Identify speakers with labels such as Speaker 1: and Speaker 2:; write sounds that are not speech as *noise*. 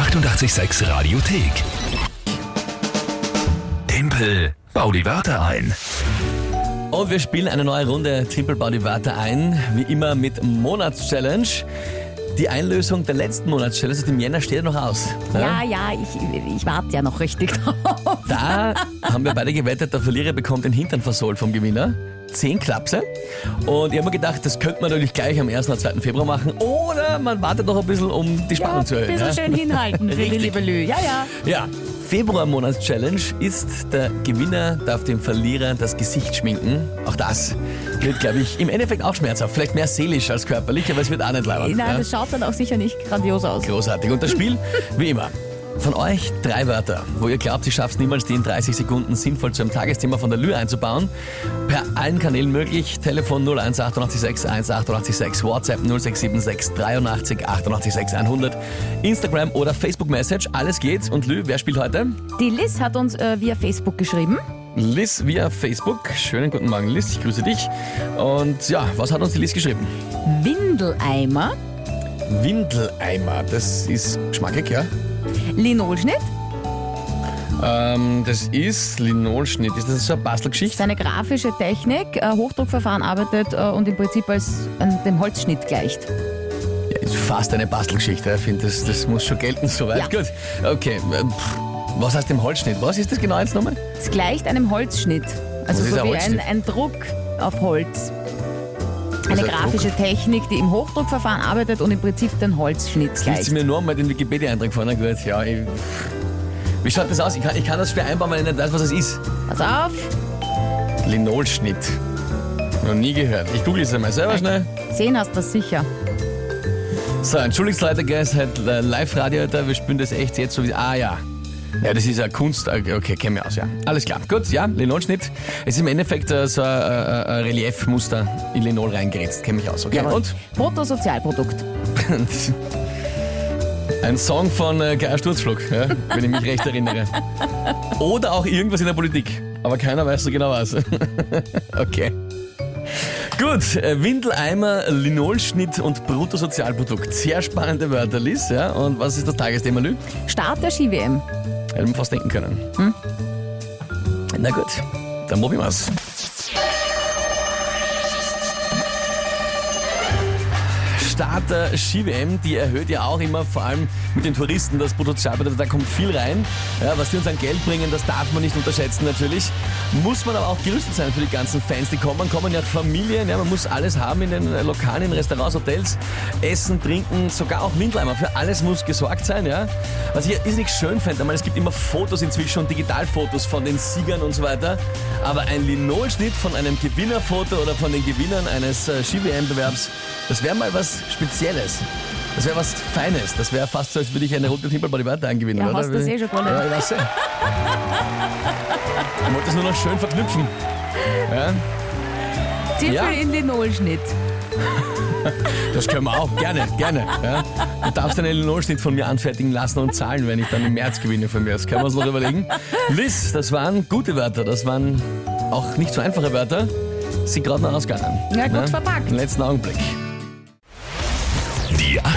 Speaker 1: 886 Radiothek. Tempel, bau die Wörter ein.
Speaker 2: Und wir spielen eine neue Runde Triple Body Wörter ein, wie immer mit Monatschallenge. Die Einlösung der letzten Monatschallenge aus dem Jänner steht noch aus.
Speaker 3: Ja, ja, ich, ich warte ja noch richtig *laughs* drauf.
Speaker 2: Da haben wir beide gewettet, der Verlierer bekommt den Hintern versohlt vom Gewinner. Zehn Klapse. Und ich habe mir gedacht, das könnte man natürlich gleich am 1. oder 2. Februar machen. Oder man wartet noch ein bisschen, um die Spannung
Speaker 3: Ja,
Speaker 2: zu
Speaker 3: ein
Speaker 2: erhöhen.
Speaker 3: bisschen
Speaker 2: ja?
Speaker 3: schön hinhalten für die
Speaker 2: Richtig.
Speaker 3: liebe Lü. Ja, ja.
Speaker 2: Ja, Februar-Monats-Challenge ist der Gewinner darf dem Verlierer das Gesicht schminken. Auch das wird, glaube ich, im Endeffekt auch schmerzhaft. Vielleicht mehr seelisch als körperlich, aber es wird auch nicht leibend.
Speaker 3: Nein,
Speaker 2: ja?
Speaker 3: das schaut dann auch sicher nicht grandios aus.
Speaker 2: Großartig. Und das Spiel, wie immer. Von euch drei Wörter, wo ihr glaubt, ihr schafft es niemals, die in 30 Sekunden sinnvoll zu einem Tagesthema von der Lü einzubauen. Per allen Kanälen möglich. Telefon 01886 1886, WhatsApp 0676 83 88 100, Instagram oder Facebook Message. Alles geht. Und Lü, wer spielt heute?
Speaker 3: Die Liz hat uns äh, via Facebook geschrieben.
Speaker 2: Liz via Facebook. Schönen guten Morgen, Liz. Ich grüße dich. Und ja, was hat uns die Liz geschrieben?
Speaker 3: Windeleimer,
Speaker 2: Windeleimer. Das ist geschmackig, ja?
Speaker 3: Linolschnitt,
Speaker 2: Ähm, das ist Linolschnitt. Ist das so eine
Speaker 3: das
Speaker 2: Bastelgeschichte?
Speaker 3: ist eine grafische Technik, äh, Hochdruckverfahren arbeitet äh, und im Prinzip als an dem Holzschnitt gleicht.
Speaker 2: Ja, ist fast eine Bastelgeschichte. Ich finde, das, das muss schon gelten soweit.
Speaker 3: Ja.
Speaker 2: Gut. Okay. Was heißt dem Holzschnitt? Was ist das genau jetzt nochmal?
Speaker 3: Es gleicht einem Holzschnitt. Also so
Speaker 2: ein
Speaker 3: wie ein, ein Druck auf Holz. Eine
Speaker 2: ein
Speaker 3: grafische Technik, die im Hochdruckverfahren arbeitet und im Prinzip den Holzschnitt
Speaker 2: Liest
Speaker 3: gleicht.
Speaker 2: sie mir nur mal den Wikipedia-Eintrag vorne? Gut, ja. Ich, wie schaut das aus? Ich kann, ich kann das schwer einbauen, wenn ich nicht weiß, was es ist.
Speaker 3: Pass auf,
Speaker 2: Linolschnitt. Noch nie gehört. Ich google es einmal selber schnell.
Speaker 3: sehen hast du das sicher.
Speaker 2: So, entschuldigt Leute, ist halt äh, Live-Radio da. Wir spielen das echt jetzt so wie. Ah ja. Ja, das ist ja Kunst. Okay, kennen wir aus, ja. Alles klar. Gut, ja, Linolschnitt. Es ist im Endeffekt äh, so ein, äh, ein Reliefmuster in Linol reingeritzt. Kenne mich aus, okay?
Speaker 3: Jawohl.
Speaker 2: Und?
Speaker 3: Bruttosozialprodukt. *laughs*
Speaker 2: Ein Song von äh, Geier Sturzflug, ja, wenn ich mich recht erinnere. Oder auch irgendwas in der Politik. Aber keiner weiß so genau was. *laughs* okay. Gut, äh, Windeleimer, Linolschnitt und Bruttosozialprodukt. Sehr spannende Wörter, Liz. Ja? Und was ist das Tagesthema, Lü?
Speaker 3: Start der Ski-WM.
Speaker 2: Hätten wir fast denken können. Na gut, dann probieren wir's. Start der Ski-WM, die erhöht ja auch immer, vor allem mit den Touristen, das Bruttosozialprodukt, da kommt viel rein. Ja, was die uns an Geld bringen, das darf man nicht unterschätzen natürlich. Muss man aber auch gerüstet sein für die ganzen Fans, die kommen. Kommen ja Familien, ja, man muss alles haben in den Lokalen, in Restaurants, Hotels. Essen, trinken, sogar auch Windleimer. Für alles muss gesorgt sein. Ja. Was ich ist nicht schön fände, es gibt immer Fotos inzwischen Digitalfotos von den Siegern und so weiter. Aber ein Linolschnitt von einem Gewinnerfoto oder von den Gewinnern eines äh, Ski-WM-Bewerbs, das wäre mal was Spezielles. Das wäre was Feines. Das wäre fast so, als würde ich eine rote Timpelbody weiter eingewinnen,
Speaker 3: Ja,
Speaker 2: oder?
Speaker 3: hast das eh schon gewonnen.
Speaker 2: Ja, ich weiß eh. Ich wollte es nur noch schön verknüpfen. Ja,
Speaker 3: Tippel
Speaker 2: Ja.
Speaker 3: in Linolschnitt. *laughs*
Speaker 2: das können wir auch. Gerne, gerne. Ja. Du darfst einen Linolschnitt von mir anfertigen lassen und zahlen, wenn ich dann im März gewinne von mir. Das können wir uns noch überlegen. Liz, das waren gute Wörter. Das waren auch nicht so einfache Wörter. Sie gerade noch ausgegangen.
Speaker 3: Ja, gut verpackt.
Speaker 2: Im letzten Augenblick.